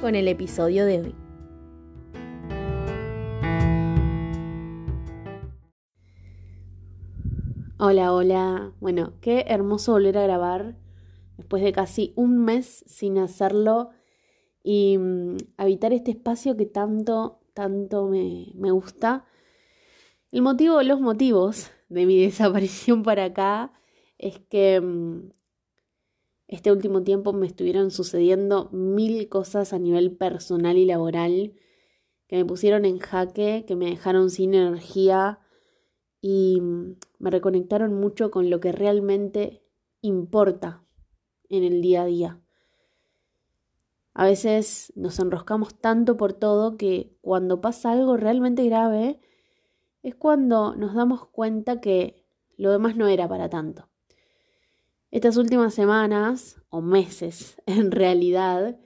con el episodio de hoy. Hola, hola. Bueno, qué hermoso volver a grabar después de casi un mes sin hacerlo y mm, habitar este espacio que tanto, tanto me, me gusta. El motivo, los motivos de mi desaparición para acá es que mm, este último tiempo me estuvieron sucediendo mil cosas a nivel personal y laboral que me pusieron en jaque, que me dejaron sin energía y mm, me reconectaron mucho con lo que realmente importa en el día a día. A veces nos enroscamos tanto por todo que cuando pasa algo realmente grave es cuando nos damos cuenta que lo demás no era para tanto. Estas últimas semanas, o meses en realidad,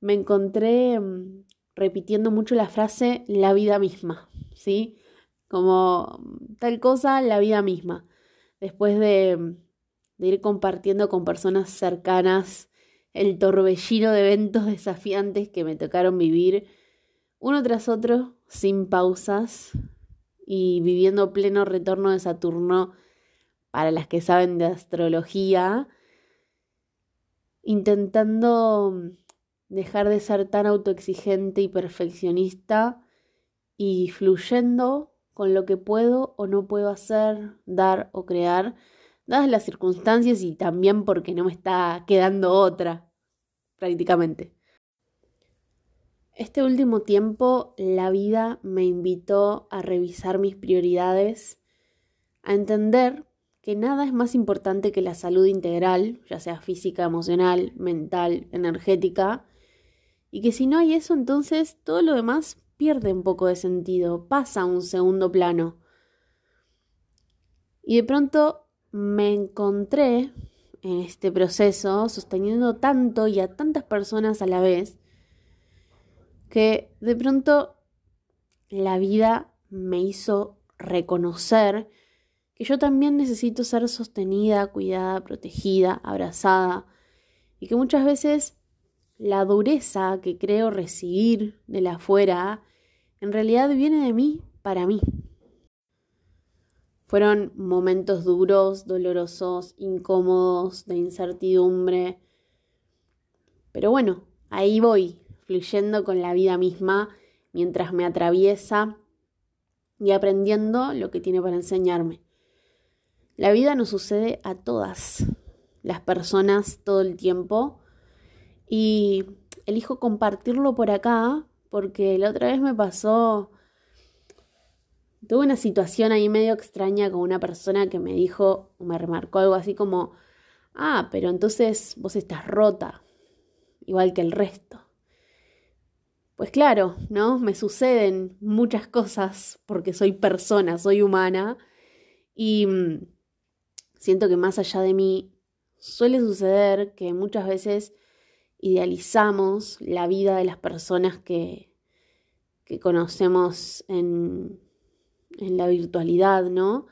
me encontré mm, repitiendo mucho la frase la vida misma, ¿sí? como tal cosa la vida misma. Después de, ir compartiendo con personas cercanas el torbellino de eventos desafiantes que me tocaron vivir uno tras otro, sin pausas y viviendo pleno retorno de Saturno para las que saben de astrología, intentando dejar de ser tan autoexigente y perfeccionista y fluyendo con lo que puedo o no puedo hacer, dar o crear, dadas las circunstancias y también porque no me está quedando otra, prácticamente. Este último tiempo la vida me invitó a revisar mis prioridades, a entender que nada es más importante que la salud integral, ya sea física, emocional, mental, energética, y que si no hay eso, entonces todo lo demás pierde un poco de sentido, pasa a un segundo plano. Y de pronto me encontré en este proceso sosteniendo tanto y a tantas personas a la vez que de pronto la vida me hizo reconocer que yo también necesito ser sostenida, cuidada, protegida, abrazada y que muchas veces la dureza que creo recibir de la afuera en realidad viene de mí para mí. Fueron momentos duros, dolorosos, incómodos, de incertidumbre. Pero bueno, ahí voy, fluyendo con la vida misma mientras me atraviesa y aprendiendo lo que tiene para enseñarme. La vida nos sucede a todas las personas todo el tiempo y elijo compartirlo por acá porque la otra vez me pasó, tuve una situación ahí medio extraña con una persona que me dijo, o me remarcó algo así como, ah, pero entonces vos estás rota, igual que el resto. Pues claro, ¿no? Me suceden muchas cosas porque soy persona, soy humana y mm, siento que más allá de mí suele suceder que muchas veces idealizamos la vida de las personas que, que conocemos en, en la virtualidad, ¿no?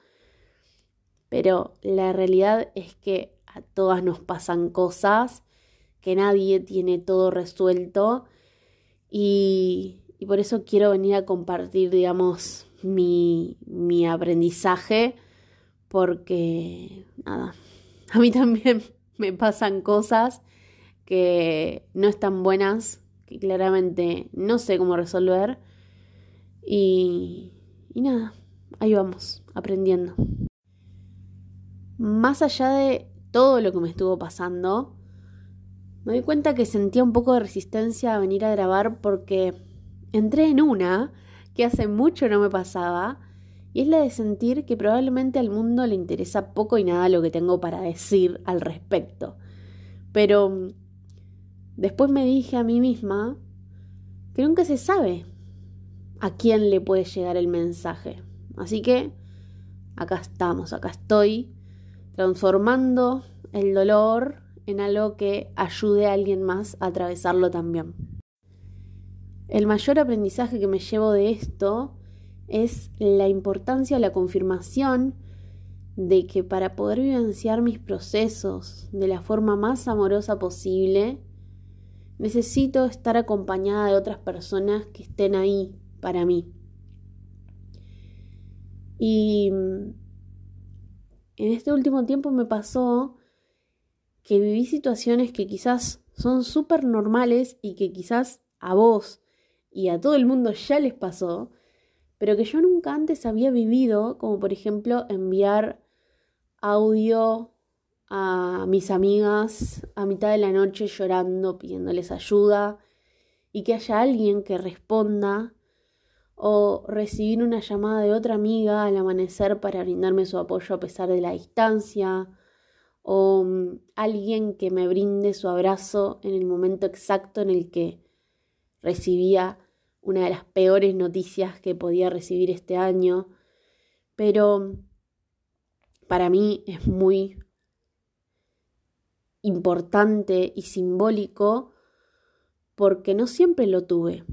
Pero la realidad es que a todas nos pasan cosas, que nadie tiene todo resuelto y, y por eso quiero venir a compartir, digamos, mi, mi aprendizaje, porque, nada, a mí también me pasan cosas que no están buenas, que claramente no sé cómo resolver. Y, y nada, ahí vamos, aprendiendo. Más allá de todo lo que me estuvo pasando, me di cuenta que sentía un poco de resistencia a venir a grabar porque entré en una que hace mucho no me pasaba, y es la de sentir que probablemente al mundo le interesa poco y nada lo que tengo para decir al respecto. Pero Después me dije a mí misma que nunca se sabe a quién le puede llegar el mensaje. Así que acá estamos, acá estoy transformando el dolor en algo que ayude a alguien más a atravesarlo también. El mayor aprendizaje que me llevo de esto es la importancia o la confirmación de que para poder vivenciar mis procesos de la forma más amorosa posible, necesito estar acompañada de otras personas que estén ahí para mí. Y en este último tiempo me pasó que viví situaciones que quizás son súper normales y que quizás a vos y a todo el mundo ya les pasó, pero que yo nunca antes había vivido, como por ejemplo enviar audio a mis amigas a mitad de la noche llorando, pidiéndoles ayuda, y que haya alguien que responda, o recibir una llamada de otra amiga al amanecer para brindarme su apoyo a pesar de la distancia, o mm, alguien que me brinde su abrazo en el momento exacto en el que recibía una de las peores noticias que podía recibir este año, pero para mí es muy importante y simbólico porque no siempre lo tuve.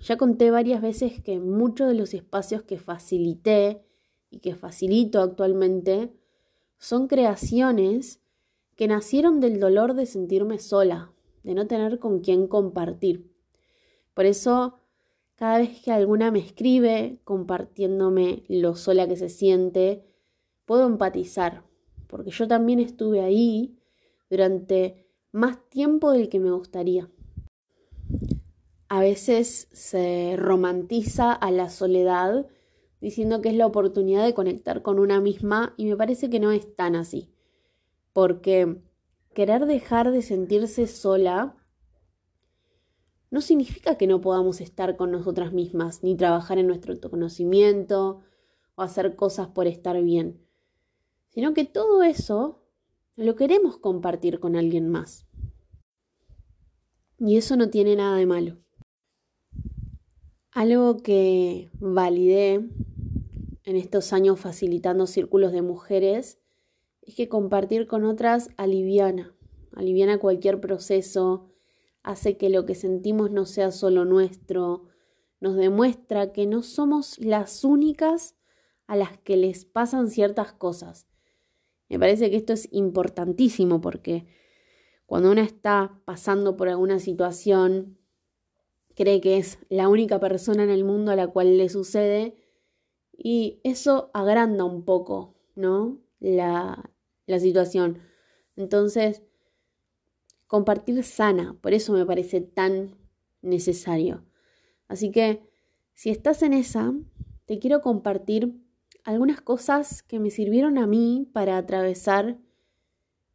Ya conté varias veces que muchos de los espacios que facilité y que facilito actualmente son creaciones que nacieron del dolor de sentirme sola, de no tener con quién compartir. Por eso, cada vez que alguna me escribe compartiéndome lo sola que se siente, puedo empatizar, porque yo también estuve ahí durante más tiempo del que me gustaría. A veces se romantiza a la soledad diciendo que es la oportunidad de conectar con una misma y me parece que no es tan así, porque querer dejar de sentirse sola no significa que no podamos estar con nosotras mismas, ni trabajar en nuestro autoconocimiento o hacer cosas por estar bien, sino que todo eso lo queremos compartir con alguien más. Y eso no tiene nada de malo. Algo que validé en estos años facilitando círculos de mujeres es que compartir con otras aliviana, aliviana cualquier proceso, hace que lo que sentimos no sea solo nuestro, nos demuestra que no somos las únicas a las que les pasan ciertas cosas, me parece que esto es importantísimo porque cuando una está pasando por alguna situación, cree que es la única persona en el mundo a la cual le sucede y eso agranda un poco, ¿no? La, la situación. Entonces, compartir sana, por eso me parece tan necesario. Así que, si estás en esa, te quiero compartir algunas cosas que me sirvieron a mí para atravesar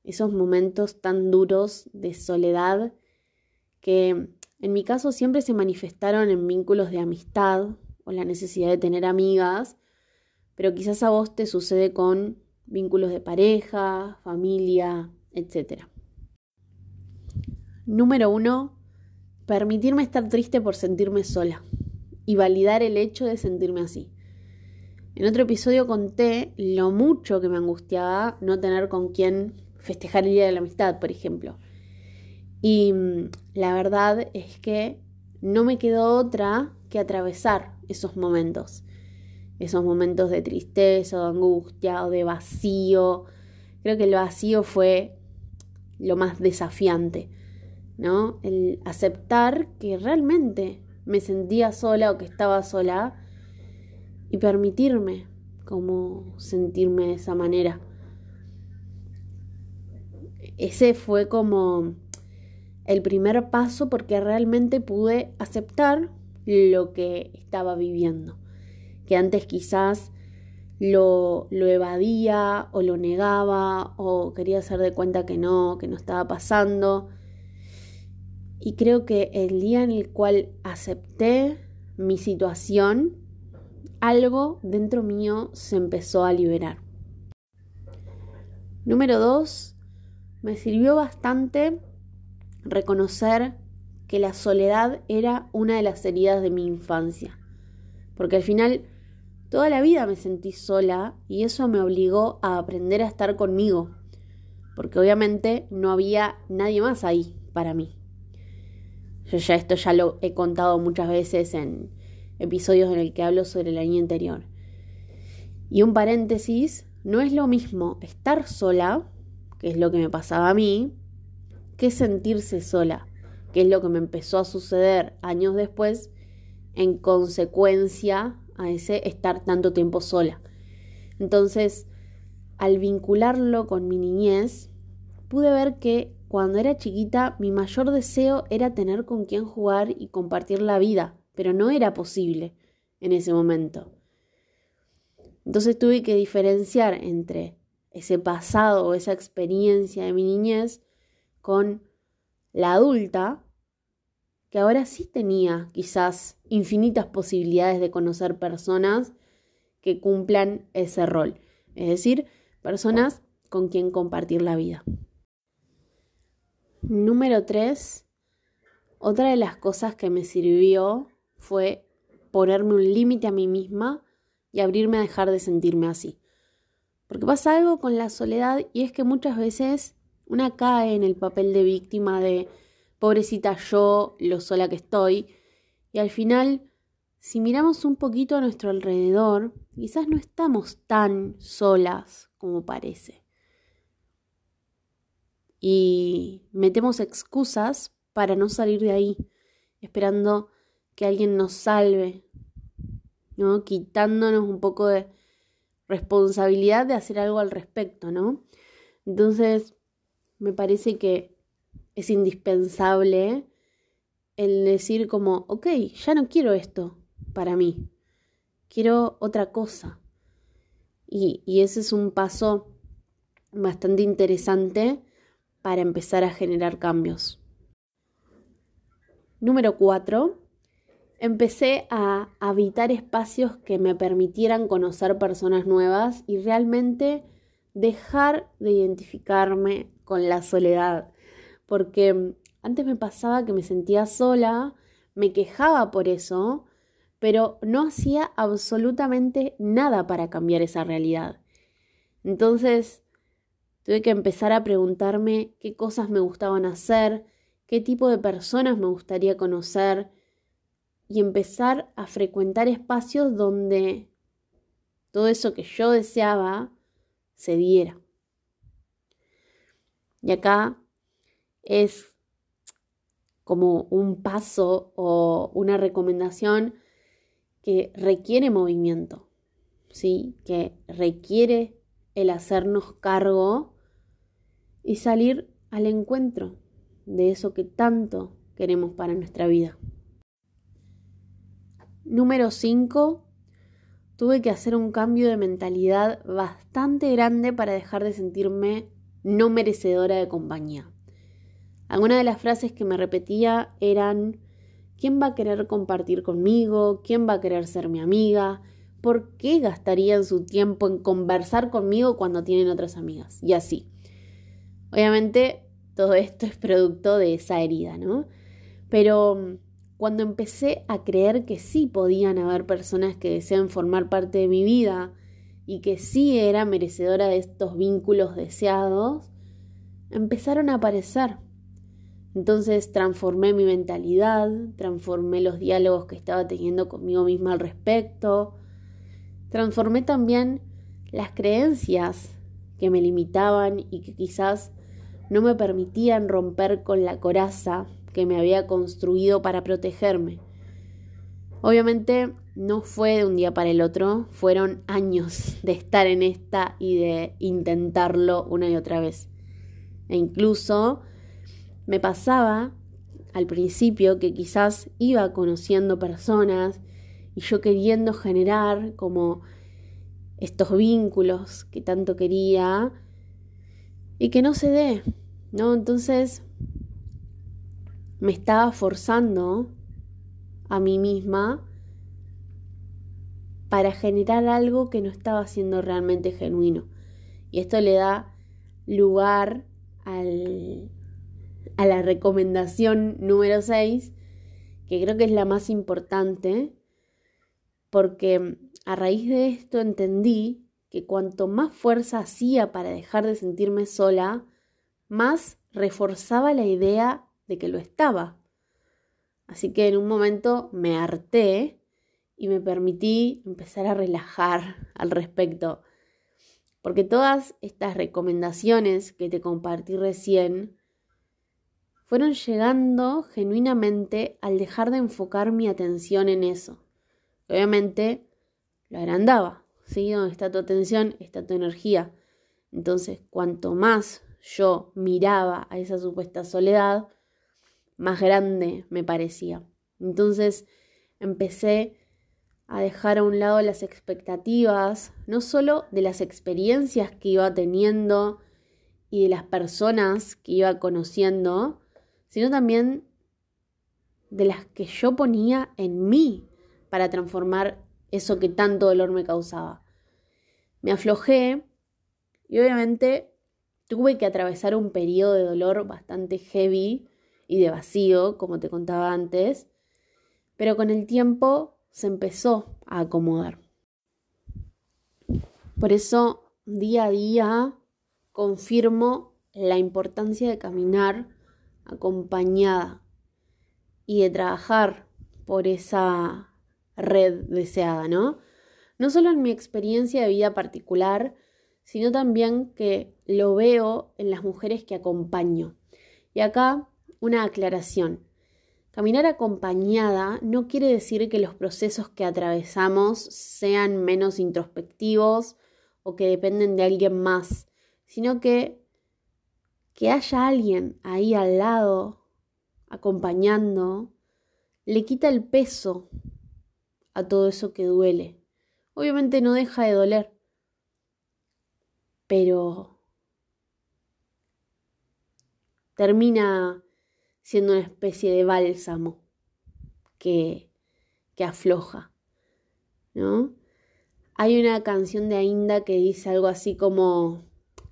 esos momentos tan duros de soledad que en mi caso siempre se manifestaron en vínculos de amistad o la necesidad de tener amigas, pero quizás a vos te sucede con vínculos de pareja, familia, etc. Número uno, permitirme estar triste por sentirme sola y validar el hecho de sentirme así. En otro episodio conté lo mucho que me angustiaba no tener con quién festejar el Día de la Amistad, por ejemplo. Y mm, la verdad es que no me quedó otra que atravesar esos momentos. Esos momentos de tristeza, de angustia o de vacío. Creo que el vacío fue lo más desafiante, ¿no? El aceptar que realmente me sentía sola o que estaba sola y permitirme como sentirme de esa manera. Ese fue como el primer paso porque realmente pude aceptar lo que estaba viviendo, que antes quizás lo, lo, evadía o lo negaba o quería hacer de cuenta que no, que no estaba pasando. Y creo que el día en el cual acepté mi situación, algo dentro mío se empezó a liberar. Número dos, me sirvió bastante reconocer que la soledad era una de las heridas de mi infancia. Porque al final toda la vida me sentí sola y eso me obligó a aprender a estar conmigo. Porque obviamente no había nadie más ahí para mí. Yo ya esto ya lo he contado muchas veces en episodios en el que hablo sobre el año interior. Y un paréntesis, no es lo mismo estar sola, que es lo que me pasaba a mí, que sentirse sola, que es lo que me empezó a suceder años después en consecuencia a ese estar tanto tiempo sola. Entonces, al vincularlo con mi niñez, pude ver que cuando era chiquita mi mayor deseo era tener con quien jugar y compartir la vida, pero no era posible en ese momento. Entonces tuve que diferenciar entre ese pasado o esa experiencia de mi niñez con la adulta, que ahora sí tenía quizás infinitas posibilidades de conocer personas que cumplan ese rol, es decir, personas con quien compartir la vida. Número 3. Otra de las cosas que me sirvió fue ponerme un límite a mí misma y abrirme a dejar de sentirme así. Porque pasa algo con la soledad y es que muchas veces una cae en el papel de víctima de pobrecita yo, lo sola que estoy, y al final, si miramos un poquito a nuestro alrededor, quizás no estamos tan solas como parece y metemos excusas para no salir de ahí, esperando que alguien nos salve, ¿no? Quitándonos un poco de responsabilidad de hacer algo al respecto, ¿no? Entonces, me parece que es indispensable el decir como, ok, ya no quiero esto para mí, quiero otra cosa. Y, y ese es un paso bastante interesante para empezar a generar cambios. Número 4. Empecé a habitar espacios que me permitieran conocer personas nuevas y realmente dejar de identificarme con la soledad. Porque antes me pasaba que me sentía sola, me quejaba por eso, pero no hacía absolutamente nada para cambiar esa realidad. Entonces, Tuve que empezar a preguntarme qué cosas me gustaban hacer, qué tipo de personas me gustaría conocer y empezar a frecuentar espacios donde todo eso que yo deseaba se diera. Y acá es como un paso o una recomendación que requiere movimiento, ¿sí? que requiere el hacernos cargo y salir al encuentro de eso que tanto queremos para nuestra vida. Número 5. Tuve que hacer un cambio de mentalidad bastante grande para dejar de sentirme no merecedora de compañía. Algunas de las frases que me repetía eran, ¿quién va a querer compartir conmigo? ¿Quién va a querer ser mi amiga? ¿Por qué gastarían su tiempo en conversar conmigo cuando tienen otras amigas? Y así. Obviamente todo esto es producto de esa herida, ¿no? Pero mm, cuando empecé a creer que sí podían haber personas que desean formar parte de mi vida y que sí era merecedora de estos vínculos deseados, empezaron a aparecer. Entonces transformé mi mentalidad, transformé los diálogos que estaba teniendo conmigo misma al respecto, transformé también las creencias que me limitaban y que quizás no me permitían romper con la coraza que me había construido para protegerme. Obviamente no fue de un día para el otro, fueron años de estar en esta y de intentarlo una y otra vez. E incluso me pasaba al principio que quizás iba conociendo personas y yo queriendo generar como estos vínculos que tanto quería, y que no se dé, ¿no? Entonces me estaba forzando a mí misma para generar algo que no estaba siendo realmente genuino. Y esto le da lugar al, a la recomendación número 6, que creo que es la más importante, porque a raíz de esto entendí que cuanto más fuerza hacía para dejar de sentirme sola, más reforzaba la idea de que lo estaba. Así que en un momento me harté y me permití empezar a relajar al respecto. Porque todas estas recomendaciones que te compartí recién fueron llegando genuinamente al dejar de enfocar mi atención en eso. Obviamente lo agrandaba, ¿sí? Donde está tu atención, está tu energía. Entonces, cuanto más yo miraba a esa supuesta soledad, más grande me parecía. Entonces, empecé a dejar a un lado las expectativas, no solo de las experiencias que iba teniendo y de las personas que iba conociendo, sino también de las que yo ponía en mí para transformar eso que tanto dolor me causaba. Me aflojé y obviamente tuve que atravesar un periodo de dolor bastante heavy y de vacío, como te contaba antes, pero con el tiempo se empezó a acomodar. Por eso, día a día, confirmo la importancia de caminar acompañada y de trabajar por esa red deseada, ¿no? No solo en mi experiencia de vida particular, sino también que lo veo en las mujeres que acompaño. Y acá una aclaración. Caminar acompañada no quiere decir que los procesos que atravesamos sean menos introspectivos o que dependen de alguien más, sino que que haya alguien ahí al lado acompañando le quita el peso a todo eso que duele. Obviamente no deja de doler, pero termina siendo una especie de bálsamo que, que afloja, ¿no? Hay una canción de Ainda que dice algo así como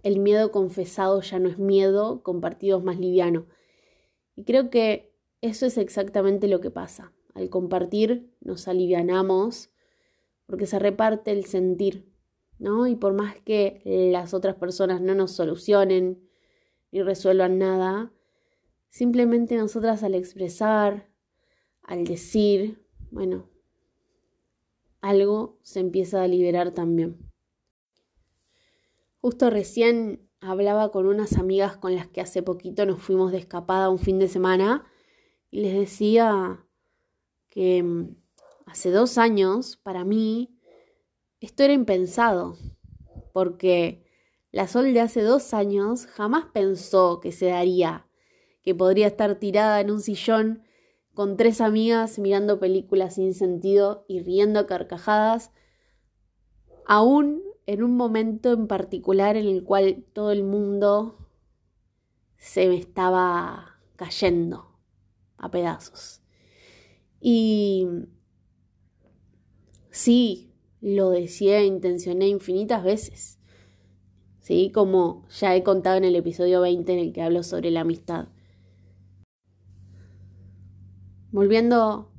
el miedo confesado ya no es miedo, compartido es más liviano. Y creo que eso es exactamente lo que pasa. Al compartir nos alivianamos porque se reparte el sentir, ¿no? Y por más que las otras personas no nos solucionen ni resuelvan nada, Simplemente nosotras al expresar, al decir, bueno, algo se empieza a liberar también. Justo recién hablaba con unas amigas con las que hace poquito nos fuimos de escapada un fin de semana y les decía que mm, hace dos años, para mí, esto era impensado, porque la Sol de hace dos años jamás pensó que se daría que podría estar tirada en un sillón con tres amigas mirando películas sin sentido y riendo carcajadas, aún en un momento en particular en el cual todo el mundo se me estaba cayendo a pedazos. Y sí, lo decía e intencioné infinitas veces. Sí, como ya he contado en el episodio 20 en el que hablo sobre la amistad. Volviendo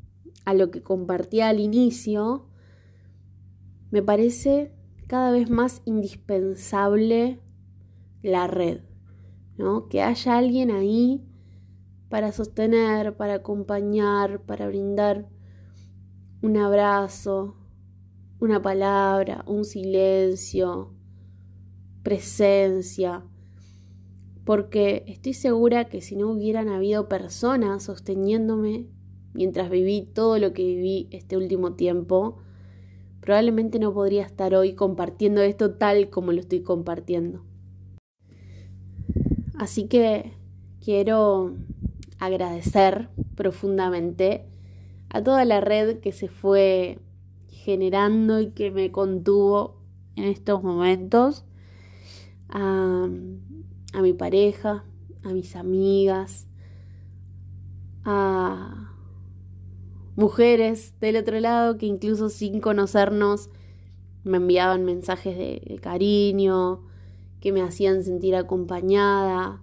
a lo que compartía al inicio, me parece cada vez más indispensable la red, ¿no? Que haya alguien ahí para sostener, para acompañar, para brindar un abrazo, una palabra, un silencio, presencia, porque estoy segura que si no hubieran habido personas sosteniéndome mientras viví todo lo que viví este último tiempo, probablemente no podría estar hoy compartiendo esto tal como lo estoy compartiendo. Así que quiero agradecer profundamente a toda la red que se fue generando y que me contuvo en estos momentos, a, mi pareja, a mis amigas, a mujeres del otro lado que incluso sin conocernos me enviaban mensajes de, cariño, que me hacían sentir acompañada,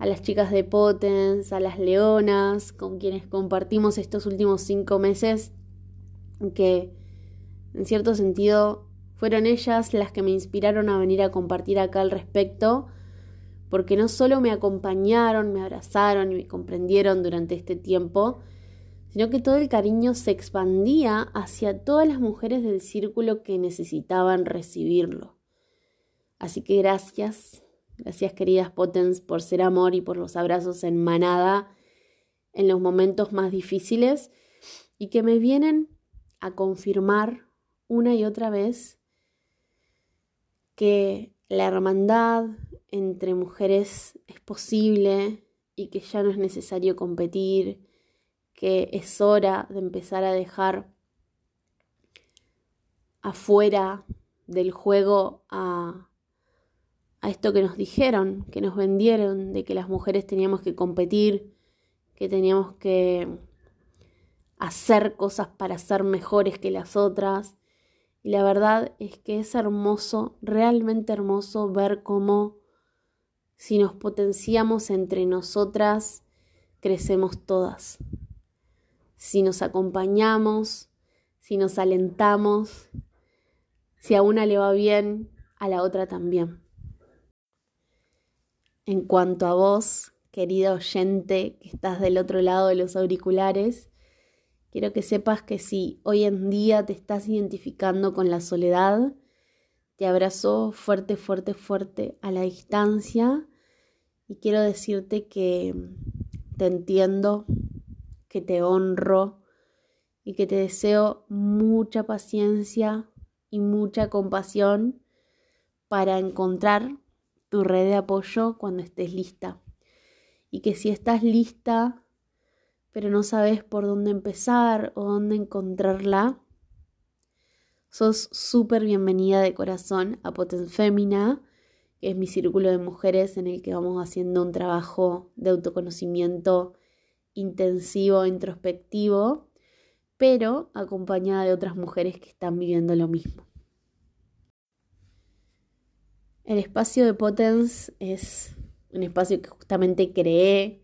a las chicas de Potens, a las leonas, con quienes compartimos estos últimos cinco meses, que en cierto sentido fueron ellas las que me inspiraron a venir a compartir acá al respecto, porque no solo me acompañaron, me abrazaron y me comprendieron durante este tiempo, sino que todo el cariño se expandía hacia todas las mujeres del círculo que necesitaban recibirlo. Así que gracias, gracias queridas Potens por ser amor y por los abrazos en manada en los momentos más difíciles y que me vienen a confirmar una y otra vez que la hermandad entre mujeres es posible y que ya no es necesario competir, que es hora de empezar a dejar afuera del juego a, a esto que nos dijeron, que nos vendieron, de que las mujeres teníamos que competir, que teníamos que hacer cosas para ser mejores que las otras, y la verdad es que es hermoso, realmente hermoso ver cómo si nos potenciamos entre nosotras, crecemos todas. Si nos acompañamos, si nos alentamos, si a una le va bien, a la otra también. En cuanto a vos, querido oyente que estás del otro lado de los auriculares, Quiero que sepas que si hoy en día te estás identificando con la soledad, te abrazo fuerte, fuerte, fuerte a la distancia y quiero decirte que te entiendo, que te honro y que te deseo mucha paciencia y mucha compasión para encontrar tu red de apoyo cuando estés lista. Y que si estás lista, pero no sabes por dónde empezar o dónde encontrarla, sos súper bienvenida de corazón a Potens Femina, que es mi círculo de mujeres en el que vamos haciendo un trabajo de autoconocimiento intensivo, introspectivo, pero acompañada de otras mujeres que están viviendo lo mismo. El espacio de Potens es un espacio que justamente creé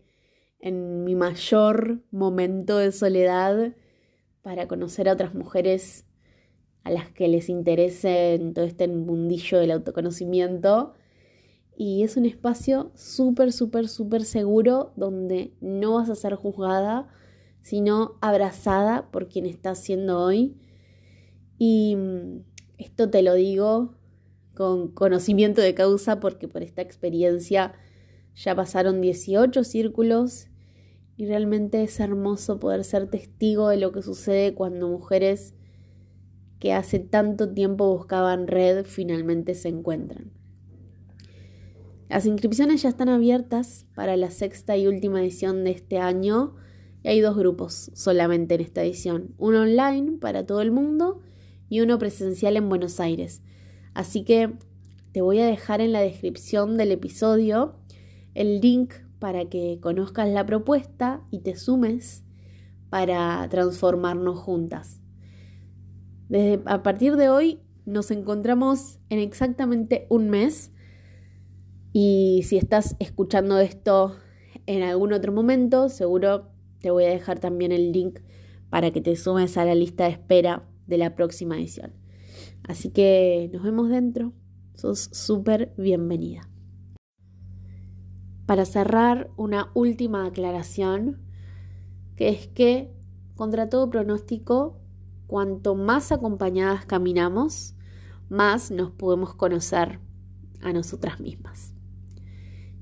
en mi mayor momento de soledad para conocer a otras mujeres a las que les interese todo este mundillo del autoconocimiento. Y es un espacio súper, súper, súper seguro donde no vas a ser juzgada, sino abrazada por quien estás siendo hoy. Y mm, esto te lo digo con conocimiento de causa porque por esta experiencia ya pasaron 18 círculos y realmente es hermoso poder ser testigo de lo que sucede cuando mujeres que hace tanto tiempo buscaban red finalmente se encuentran. Las inscripciones ya están abiertas para la sexta y última edición de este año y hay dos grupos solamente en esta edición, uno online para todo el mundo y uno presencial en Buenos Aires. Así que te voy a dejar en la descripción del episodio el link para que conozcas la propuesta y te sumes para transformarnos juntas. Desde, a partir de hoy nos encontramos en exactamente un mes y si estás escuchando esto en algún otro momento, seguro te voy a dejar también el link para que te sumes a la lista de espera de la próxima edición. Así que nos vemos dentro. Sos súper bienvenida. Para cerrar, una última aclaración, que es que, contra todo pronóstico, cuanto más acompañadas caminamos, más nos podemos conocer a nosotras mismas.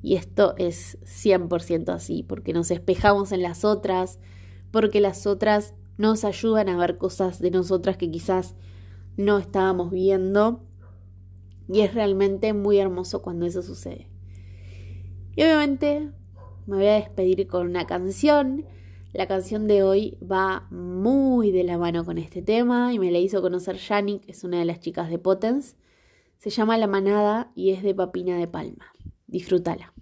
Y esto es 100% así, porque nos espejamos en las otras, porque las otras nos ayudan a ver cosas de nosotras que quizás no estábamos viendo. Y es realmente muy hermoso cuando eso sucede. Y obviamente me voy a despedir con una canción. La canción de hoy va muy de la mano con este tema y me la hizo conocer Yannick, es una de las chicas de Potens. Se llama La Manada y es de Papina de Palma. Disfrútala.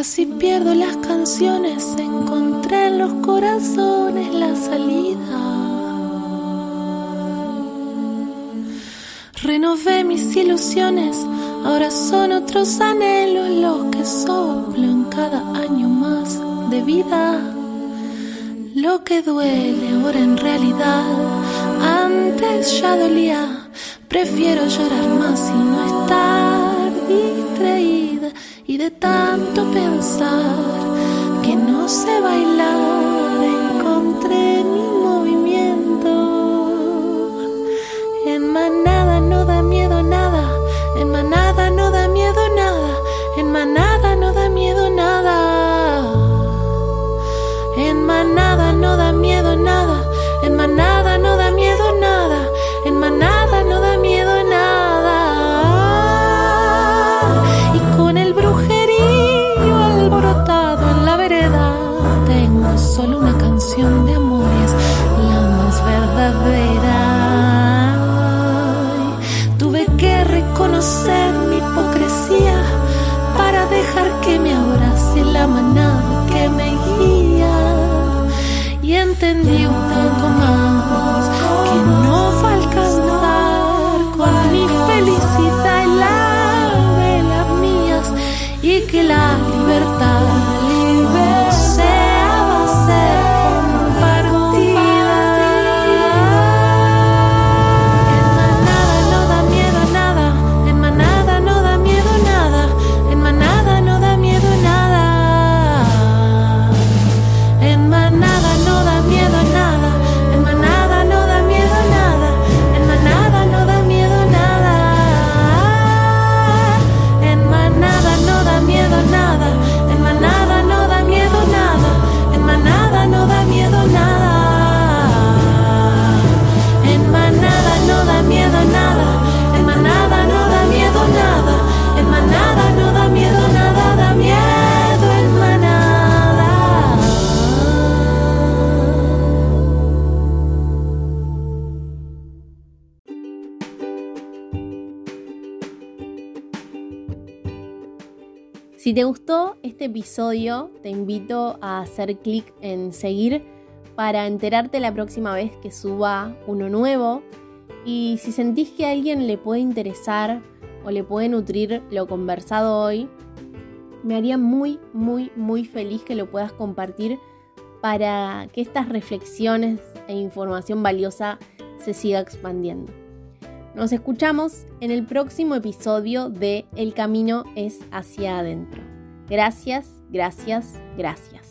Casi pierdo las canciones, encontré en los corazones la salida. Renové mis ilusiones, ahora son otros anhelos los que soplo en cada año más de vida. Lo que duele ahora en realidad, antes ya dolía, prefiero llorar más y no estar distraída y de tanto que no sé bailar, encontré mi movimiento. En manada no da miedo nada, en manada no da miedo nada, en manada no da miedo nada. En manada no da miedo nada, Y entendí Si te gustó este episodio, te invito a hacer clic en seguir para enterarte la próxima vez que suba uno nuevo. Y si sentís que a alguien le puede interesar o le puede nutrir lo conversado hoy, me haría muy, muy, muy feliz que lo puedas compartir para que estas reflexiones e información valiosa se siga expandiendo. Nos escuchamos en el próximo episodio de El camino es hacia adentro. Gracias, gracias, gracias.